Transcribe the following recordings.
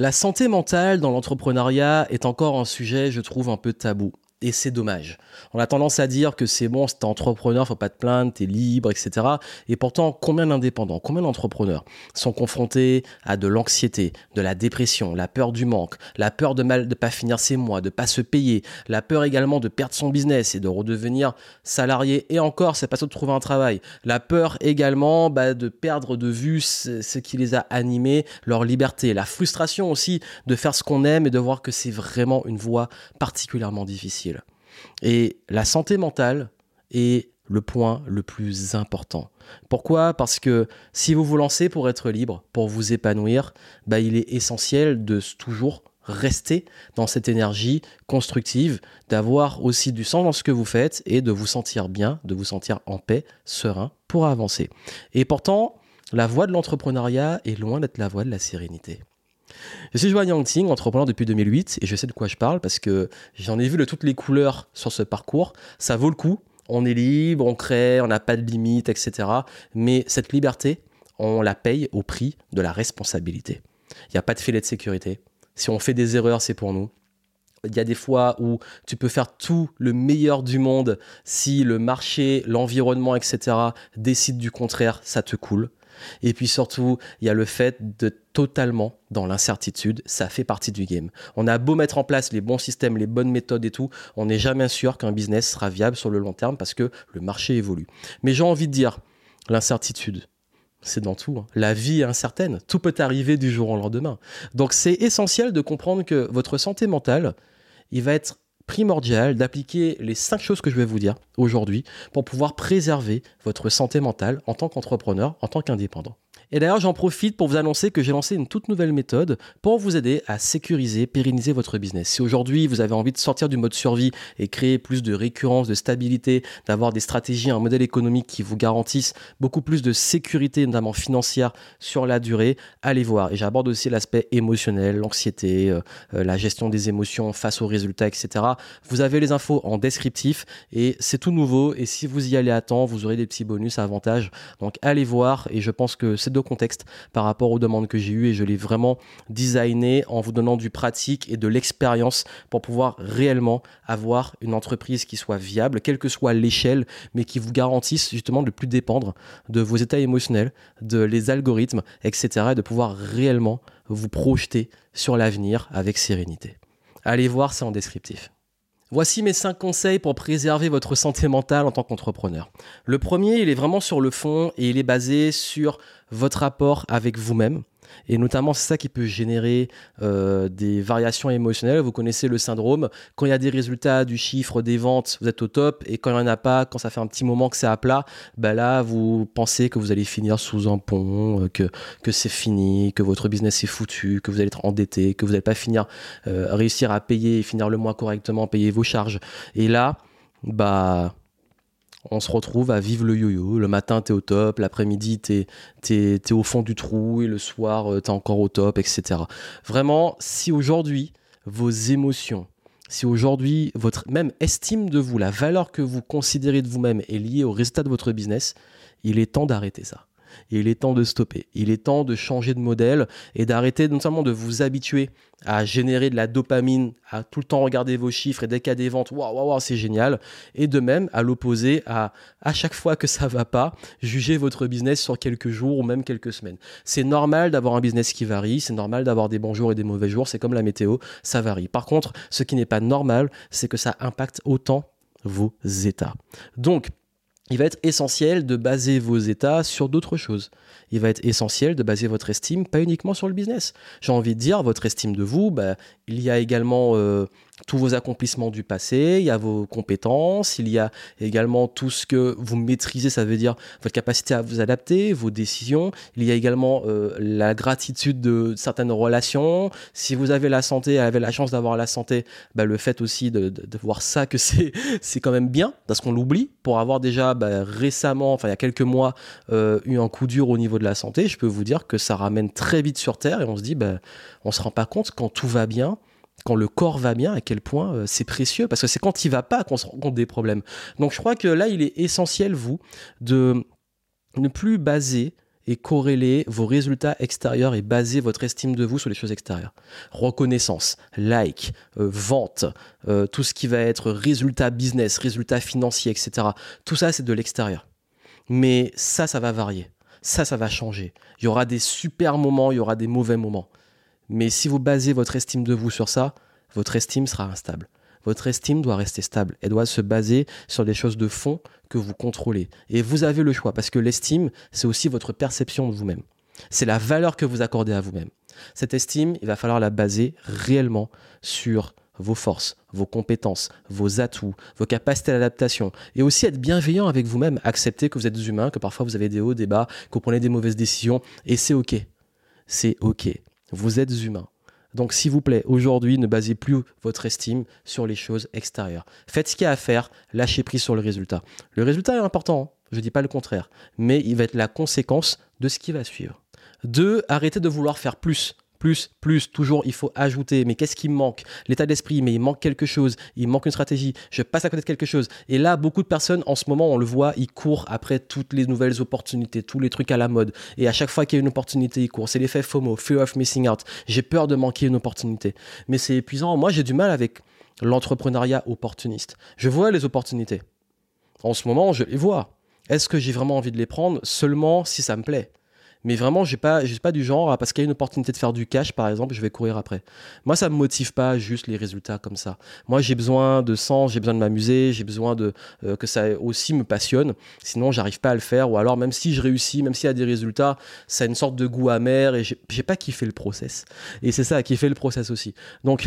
La santé mentale dans l'entrepreneuriat est encore un sujet, je trouve, un peu tabou. Et c'est dommage. On a tendance à dire que c'est bon, c'est entrepreneur, faut pas te plaindre, t'es libre, etc. Et pourtant, combien d'indépendants, combien d'entrepreneurs sont confrontés à de l'anxiété, de la dépression, la peur du manque, la peur de mal de pas finir ses mois, de pas se payer, la peur également de perdre son business et de redevenir salarié. Et encore, c'est pas ça de trouver un travail. La peur également bah, de perdre de vue ce qui les a animés, leur liberté. La frustration aussi de faire ce qu'on aime et de voir que c'est vraiment une voie particulièrement difficile. Et la santé mentale est le point le plus important. Pourquoi? Parce que si vous vous lancez pour être libre, pour vous épanouir, bah, il est essentiel de toujours rester dans cette énergie constructive, d'avoir aussi du sens dans ce que vous faites et de vous sentir bien, de vous sentir en paix, serein pour avancer. Et pourtant, la voie de l'entrepreneuriat est loin d'être la voie de la sérénité. Je suis Joanne Yangting, entrepreneur depuis 2008, et je sais de quoi je parle parce que j'en ai vu de toutes les couleurs sur ce parcours. Ça vaut le coup. On est libre, on crée, on n'a pas de limites, etc. Mais cette liberté, on la paye au prix de la responsabilité. Il n'y a pas de filet de sécurité. Si on fait des erreurs, c'est pour nous. Il y a des fois où tu peux faire tout le meilleur du monde. Si le marché, l'environnement, etc. décide du contraire, ça te coule. Et puis surtout, il y a le fait de totalement dans l'incertitude, ça fait partie du game. On a beau mettre en place les bons systèmes, les bonnes méthodes et tout, on n'est jamais sûr qu'un business sera viable sur le long terme parce que le marché évolue. Mais j'ai envie de dire, l'incertitude, c'est dans tout. Hein. La vie est incertaine. Tout peut arriver du jour au lendemain. Donc c'est essentiel de comprendre que votre santé mentale, il va être primordial d'appliquer les cinq choses que je vais vous dire aujourd'hui pour pouvoir préserver votre santé mentale en tant qu'entrepreneur, en tant qu'indépendant. Et d'ailleurs, j'en profite pour vous annoncer que j'ai lancé une toute nouvelle méthode pour vous aider à sécuriser, pérenniser votre business. Si aujourd'hui vous avez envie de sortir du mode survie et créer plus de récurrence, de stabilité, d'avoir des stratégies, un modèle économique qui vous garantissent beaucoup plus de sécurité, notamment financière, sur la durée, allez voir. Et j'aborde aussi l'aspect émotionnel, l'anxiété, euh, euh, la gestion des émotions face aux résultats, etc. Vous avez les infos en descriptif et c'est tout nouveau. Et si vous y allez à temps, vous aurez des petits bonus, avantages. Donc allez voir et je pense que c'est de contexte par rapport aux demandes que j'ai eues et je l'ai vraiment designé en vous donnant du pratique et de l'expérience pour pouvoir réellement avoir une entreprise qui soit viable, quelle que soit l'échelle, mais qui vous garantisse justement de plus dépendre de vos états émotionnels, de les algorithmes, etc. et de pouvoir réellement vous projeter sur l'avenir avec sérénité. Allez voir, c'est en descriptif. Voici mes 5 conseils pour préserver votre santé mentale en tant qu'entrepreneur. Le premier, il est vraiment sur le fond et il est basé sur votre rapport avec vous-même. Et notamment, c'est ça qui peut générer euh, des variations émotionnelles. Vous connaissez le syndrome. Quand il y a des résultats du chiffre des ventes, vous êtes au top. Et quand il n'y en a pas, quand ça fait un petit moment que c'est à plat, bah là, vous pensez que vous allez finir sous un pont, euh, que, que c'est fini, que votre business est foutu, que vous allez être endetté, que vous n'allez pas finir, euh, réussir à payer finir le mois correctement, payer vos charges. Et là, bah, on se retrouve à vivre le yo-yo. Le matin, tu es au top, l'après-midi, tu es, au fond du trou, et le soir, euh, tu es encore au top, etc. Vraiment, si aujourd'hui, vos émotions, si aujourd'hui, votre même estime de vous, la valeur que vous considérez de vous-même est liée au résultat de votre business, il est temps d'arrêter ça il est temps de stopper. Il est temps de changer de modèle et d'arrêter non seulement de vous habituer à générer de la dopamine, à tout le temps regarder vos chiffres et dès qu'il y a des ventes, waouh, waouh, c'est génial. Et de même, à l'opposé, à à chaque fois que ça va pas, juger votre business sur quelques jours ou même quelques semaines. C'est normal d'avoir un business qui varie, c'est normal d'avoir des bons jours et des mauvais jours, c'est comme la météo, ça varie. Par contre, ce qui n'est pas normal, c'est que ça impacte autant vos états. Donc, il va être essentiel de baser vos états sur d'autres choses. Il va être essentiel de baser votre estime pas uniquement sur le business. J'ai envie de dire, votre estime de vous, bah, il y a également euh, tous vos accomplissements du passé, il y a vos compétences, il y a également tout ce que vous maîtrisez, ça veut dire votre capacité à vous adapter, vos décisions. Il y a également euh, la gratitude de certaines relations. Si vous avez la santé, avez la chance d'avoir la santé, bah, le fait aussi de, voir ça que c'est quand même bien parce qu'on l'oublie. Pour avoir déjà bah, récemment, enfin il y a quelques mois, euh, eu un coup dur au niveau de la santé, je peux vous dire que ça ramène très vite sur terre et on se dit, bah, on se rend pas compte quand tout va bien quand le corps va bien, à quel point euh, c'est précieux, parce que c'est quand il va pas qu'on se rend compte des problèmes. Donc je crois que là, il est essentiel, vous, de ne plus baser et corréler vos résultats extérieurs et baser votre estime de vous sur les choses extérieures. Reconnaissance, like, euh, vente, euh, tout ce qui va être résultat business, résultat financier, etc. Tout ça, c'est de l'extérieur. Mais ça, ça va varier. Ça, ça va changer. Il y aura des super moments, il y aura des mauvais moments. Mais si vous basez votre estime de vous sur ça, votre estime sera instable. Votre estime doit rester stable. Elle doit se baser sur des choses de fond que vous contrôlez. Et vous avez le choix, parce que l'estime, c'est aussi votre perception de vous-même. C'est la valeur que vous accordez à vous-même. Cette estime, il va falloir la baser réellement sur vos forces, vos compétences, vos atouts, vos capacités d'adaptation, et aussi être bienveillant avec vous-même, accepter que vous êtes humain, que parfois vous avez des hauts, des bas, que vous prenez des mauvaises décisions, et c'est ok. C'est ok. Vous êtes humain. Donc s'il vous plaît, aujourd'hui, ne basez plus votre estime sur les choses extérieures. Faites ce qu'il y a à faire, lâchez prise sur le résultat. Le résultat est important, hein. je ne dis pas le contraire, mais il va être la conséquence de ce qui va suivre. Deux, arrêtez de vouloir faire plus plus, plus, toujours, il faut ajouter. Mais qu'est-ce qui manque? L'état d'esprit, mais il manque quelque chose, il manque une stratégie, je passe à côté de quelque chose. Et là, beaucoup de personnes, en ce moment, on le voit, ils courent après toutes les nouvelles opportunités, tous les trucs à la mode. Et à chaque fois qu'il y a une opportunité, ils courent. C'est l'effet FOMO, Fear of Missing Out. J'ai peur de manquer une opportunité. Mais c'est épuisant. Moi, j'ai du mal avec l'entrepreneuriat opportuniste. Je vois les opportunités. En ce moment, je les vois. Est-ce que j'ai vraiment envie de les prendre? Seulement si ça me plaît mais vraiment, j'ai pas, j'ai pas du genre, parce qu'il y a une opportunité de faire du cash, par exemple, je vais courir après. Moi, ça me motive pas juste les résultats comme ça. Moi, j'ai besoin de sens, j'ai besoin de m'amuser, j'ai besoin de euh, que ça aussi me passionne. Sinon, j'arrive pas à le faire. Ou alors, même si je réussis, même s'il y a des résultats, ça a une sorte de goût amer et j'ai pas kiffé le process. Et c'est ça, kiffé le process aussi. Donc,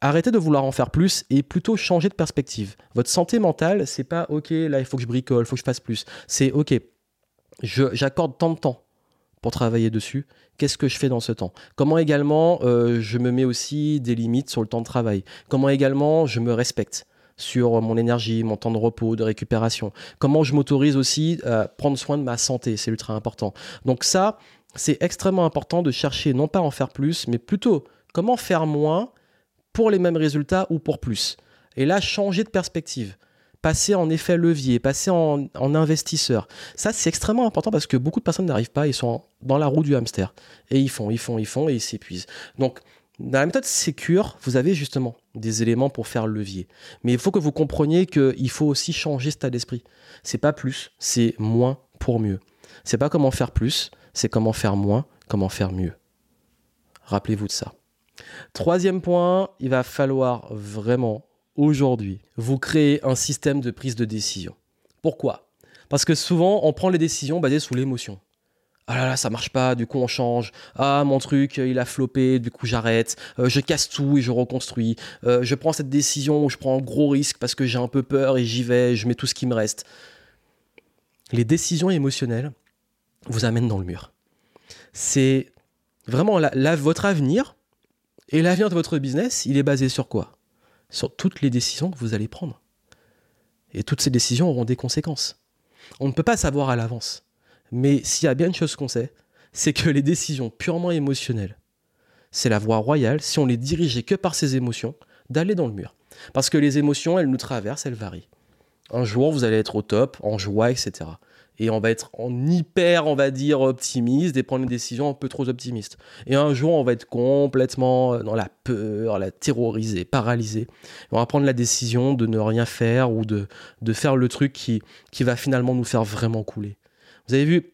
Arrêtez de vouloir en faire plus et plutôt changer de perspective. Votre santé mentale, c'est pas ok, là il faut que je bricole, il faut que je fasse plus. C'est ok, j'accorde tant de temps pour travailler dessus. Qu'est-ce que je fais dans ce temps? Comment également euh, je me mets aussi des limites sur le temps de travail? Comment également je me respecte sur mon énergie, mon temps de repos, de récupération? Comment je m'autorise aussi à prendre soin de ma santé? C'est ultra important. Donc ça, c'est extrêmement important de chercher non pas en faire plus, mais plutôt comment faire moins pour les mêmes résultats ou pour plus. Et là, changer de perspective passer en effet levier, passer en, investisseur. Ça, c'est extrêmement important parce que beaucoup de personnes n'arrivent pas, ils sont dans la roue du hamster. Et ils font, ils font, ils font et ils s'épuisent. Donc, dans la méthode Secure, vous avez justement des éléments pour faire levier. Mais il faut que vous compreniez qu'il faut aussi changer cet état d'esprit. C'est pas plus, c'est moins pour mieux. C'est pas comment faire plus, c'est comment faire moins, comment faire mieux. Rappelez-vous de ça. Troisième point, il va falloir vraiment aujourd'hui, vous créez un système de prise de décision. Pourquoi? Parce que souvent, on prend les décisions basées sous l'émotion. Ah là là, ça marche pas, du coup on change. Ah, mon truc, il a floppé, du coup j'arrête. Euh, je casse tout et je reconstruis. Euh, je prends cette décision où je prends un gros risque parce que j'ai un peu peur et j'y vais, je mets tout ce qui me reste. Les décisions émotionnelles vous amènent dans le mur. C'est vraiment votre avenir et l'avenir de votre business, il est basé sur quoi? Sur toutes les décisions que vous allez prendre. Et toutes ces décisions auront des conséquences. On ne peut pas savoir à l'avance. Mais s'il y a bien une chose qu'on sait, c'est que les décisions purement émotionnelles, c'est la voie royale, si on les dirigeait que par ces émotions, d'aller dans le mur. Parce que les émotions, elles nous traversent, elles varient. Un jour, vous allez être au top, en joie, etc et on va être en hyper, on va dire, optimiste et prendre une décision un peu trop optimiste. Et un jour, on va être complètement euh, dans la peur, la terrorisée, paralysé. On va prendre la décision de ne rien faire ou de, de faire le truc qui, qui va finalement nous faire vraiment couler. Vous avez vu,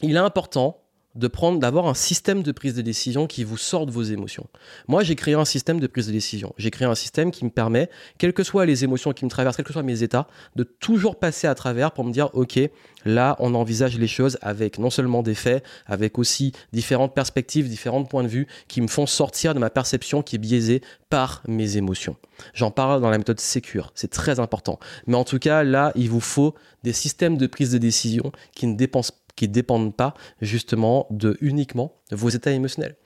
il est important de prendre, d'avoir un système de prise de décision qui vous sort de vos émotions. Moi, j'ai créé un système de prise de décision. J'ai créé un système qui me permet, quelles que soient les émotions qui me traversent, quels que soient mes états, de toujours passer à travers pour me dire, OK, là, on envisage les choses avec non seulement des faits, avec aussi différentes perspectives, différents points de vue qui me font sortir de ma perception qui est biaisée par mes émotions. J'en parle dans la méthode Secure, c'est très important. Mais en tout cas, là, il vous faut des systèmes de prise de décision qui ne dépensent qui dépendent pas justement de uniquement vos états émotionnels.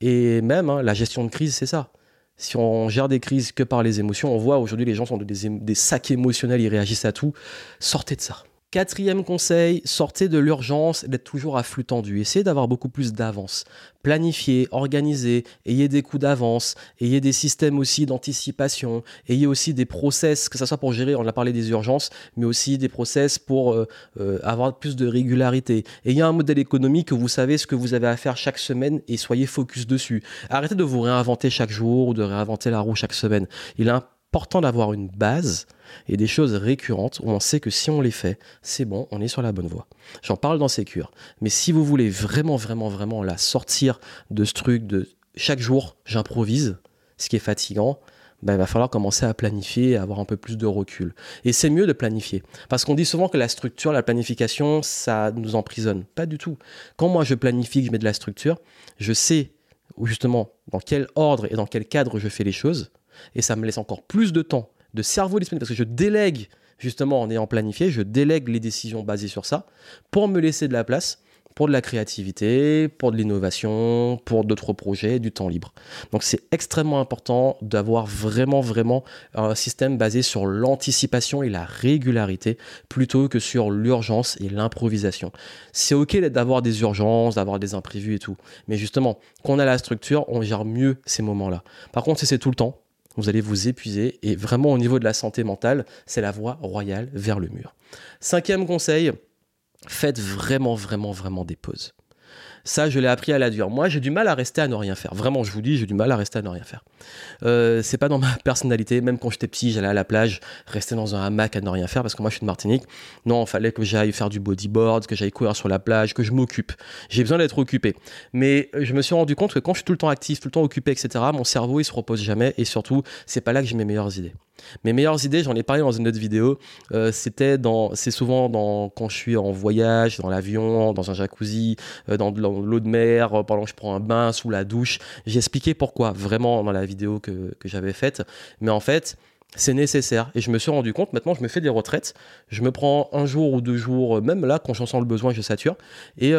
Et même hein, la gestion de crise, c'est ça. Si on gère des crises que par les émotions, on voit aujourd'hui les gens sont des sacs émotionnels, ils réagissent à tout. Sortez de ça. Quatrième conseil, sortez de l'urgence d'être toujours à flux tendu. Essayez d'avoir beaucoup plus d'avance. Planifiez, organisez, ayez des coups d'avance, ayez des systèmes aussi d'anticipation, ayez aussi des process, que ce soit pour gérer, on a parlé des urgences, mais aussi des process pour euh, euh, avoir plus de régularité. Ayez un modèle économique que vous savez ce que vous avez à faire chaque semaine et soyez focus dessus. Arrêtez de vous réinventer chaque jour ou de réinventer la roue chaque semaine. Il important d'avoir une base et des choses récurrentes où on sait que si on les fait, c'est bon, on est sur la bonne voie. J'en parle dans ces cures. Mais si vous voulez vraiment, vraiment, vraiment la sortir de ce truc de chaque jour, j'improvise, ce qui est fatigant, ben, il va falloir commencer à planifier avoir un peu plus de recul. Et c'est mieux de planifier. Parce qu'on dit souvent que la structure, la planification, ça nous emprisonne. Pas du tout. Quand moi je planifie, que je mets de la structure, je sais justement dans quel ordre et dans quel cadre je fais les choses. Et ça me laisse encore plus de temps de cerveau disponible, parce que je délègue, justement en ayant planifié, je délègue les décisions basées sur ça, pour me laisser de la place pour de la créativité, pour de l'innovation, pour d'autres projets, du temps libre. Donc c'est extrêmement important d'avoir vraiment, vraiment un système basé sur l'anticipation et la régularité plutôt que sur l'urgence et l'improvisation. C'est ok d'avoir des urgences, d'avoir des imprévus et tout. Mais justement, quand on a la structure, on gère mieux ces moments-là. Par contre, si c'est tout le temps, vous allez vous épuiser et vraiment au niveau de la santé mentale, c'est la voie royale vers le mur. Cinquième conseil, faites vraiment, vraiment, vraiment des pauses. Ça, je l'ai appris à la dure. Moi, j'ai du mal à rester à ne rien faire. Vraiment, je vous dis, j'ai du mal à rester à ne rien faire. Euh, c'est pas dans ma personnalité. Même quand j'étais petit, j'allais à la plage, rester dans un hamac à ne rien faire parce que moi, je suis de Martinique. Non, il fallait que j'aille faire du bodyboard, que j'aille courir sur la plage, que je m'occupe. J'ai besoin d'être occupé. Mais je me suis rendu compte que quand je suis tout le temps actif, tout le temps occupé, etc., mon cerveau, il se repose jamais. Et surtout, c'est pas là que j'ai mes meilleures idées. Mes meilleures idées, j'en ai parlé dans une autre vidéo, euh, c'était dans, c'est souvent dans, quand je suis en voyage, dans l'avion, dans un jacuzzi, euh, dans l'eau de mer, euh, pendant que je prends un bain, sous la douche. J'ai expliqué pourquoi, vraiment dans la vidéo que, que j'avais faite. Mais en fait, c'est nécessaire. Et je me suis rendu compte, maintenant je me fais des retraites, je me prends un jour ou deux jours, même là, quand j'en sens le besoin, je sature. Et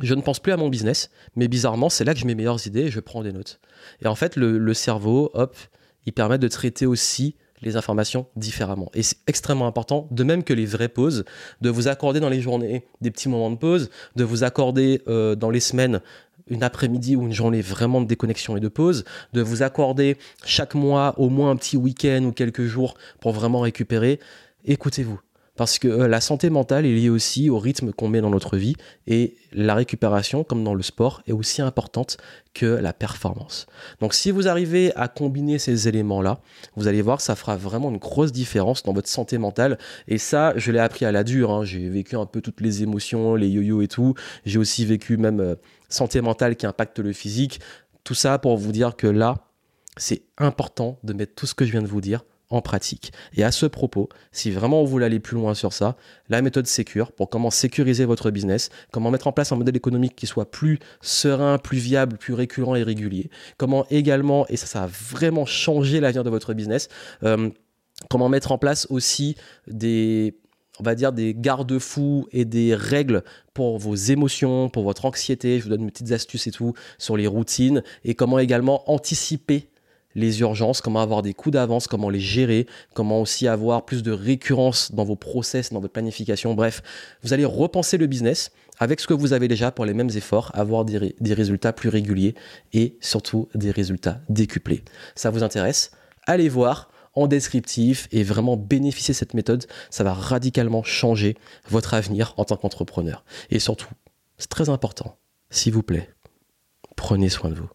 je ne pense plus à mon business, mais bizarrement, c'est là que j'ai mes meilleures idées et je prends des notes. Et en fait, le, le cerveau, hop, il permet de traiter aussi les informations différemment. Et c'est extrêmement important, de même que les vraies pauses, de vous accorder dans les journées des petits moments de pause, de vous accorder euh, dans les semaines une après-midi ou une journée vraiment de déconnexion et de pause, de vous accorder chaque mois au moins un petit week-end ou quelques jours pour vraiment récupérer. Écoutez-vous, parce que euh, la santé mentale est liée aussi au rythme qu'on met dans notre vie et la récupération, comme dans le sport, est aussi importante que la performance. Donc si vous arrivez à combiner ces éléments-là, vous allez voir ça fera vraiment une grosse différence dans votre santé mentale. Et ça, je l'ai appris à la dure. Hein. J'ai vécu un peu toutes les émotions, les yo-yo et tout. J'ai aussi vécu même euh, santé mentale qui impacte le physique. Tout ça pour vous dire que là, c'est important de mettre tout ce que je viens de vous dire en pratique. Et à ce propos, si vraiment vous voulez aller plus loin sur ça, la méthode Secure pour comment sécuriser votre business, comment mettre en place un modèle économique qui soit plus serein, plus viable, plus récurrent et régulier, comment également, et ça, ça a vraiment changé l'avenir de votre business, euh, comment mettre en place aussi des on va dire des garde-fous et des règles pour vos émotions, pour votre anxiété. Je vous donne mes petites astuces et tout sur les routines et comment également anticiper les urgences, comment avoir des coups d'avance, comment les gérer, comment aussi avoir plus de récurrence dans vos process, dans votre planification. Bref, vous allez repenser le business avec ce que vous avez déjà pour les mêmes efforts, avoir des, résultats plus réguliers et surtout des résultats décuplés. Ça vous intéresse? Allez voir en descriptif et vraiment bénéficier de cette méthode. Ça va radicalement changer votre avenir en tant qu'entrepreneur. Et surtout, c'est très important, s'il vous plaît, prenez soin de vous.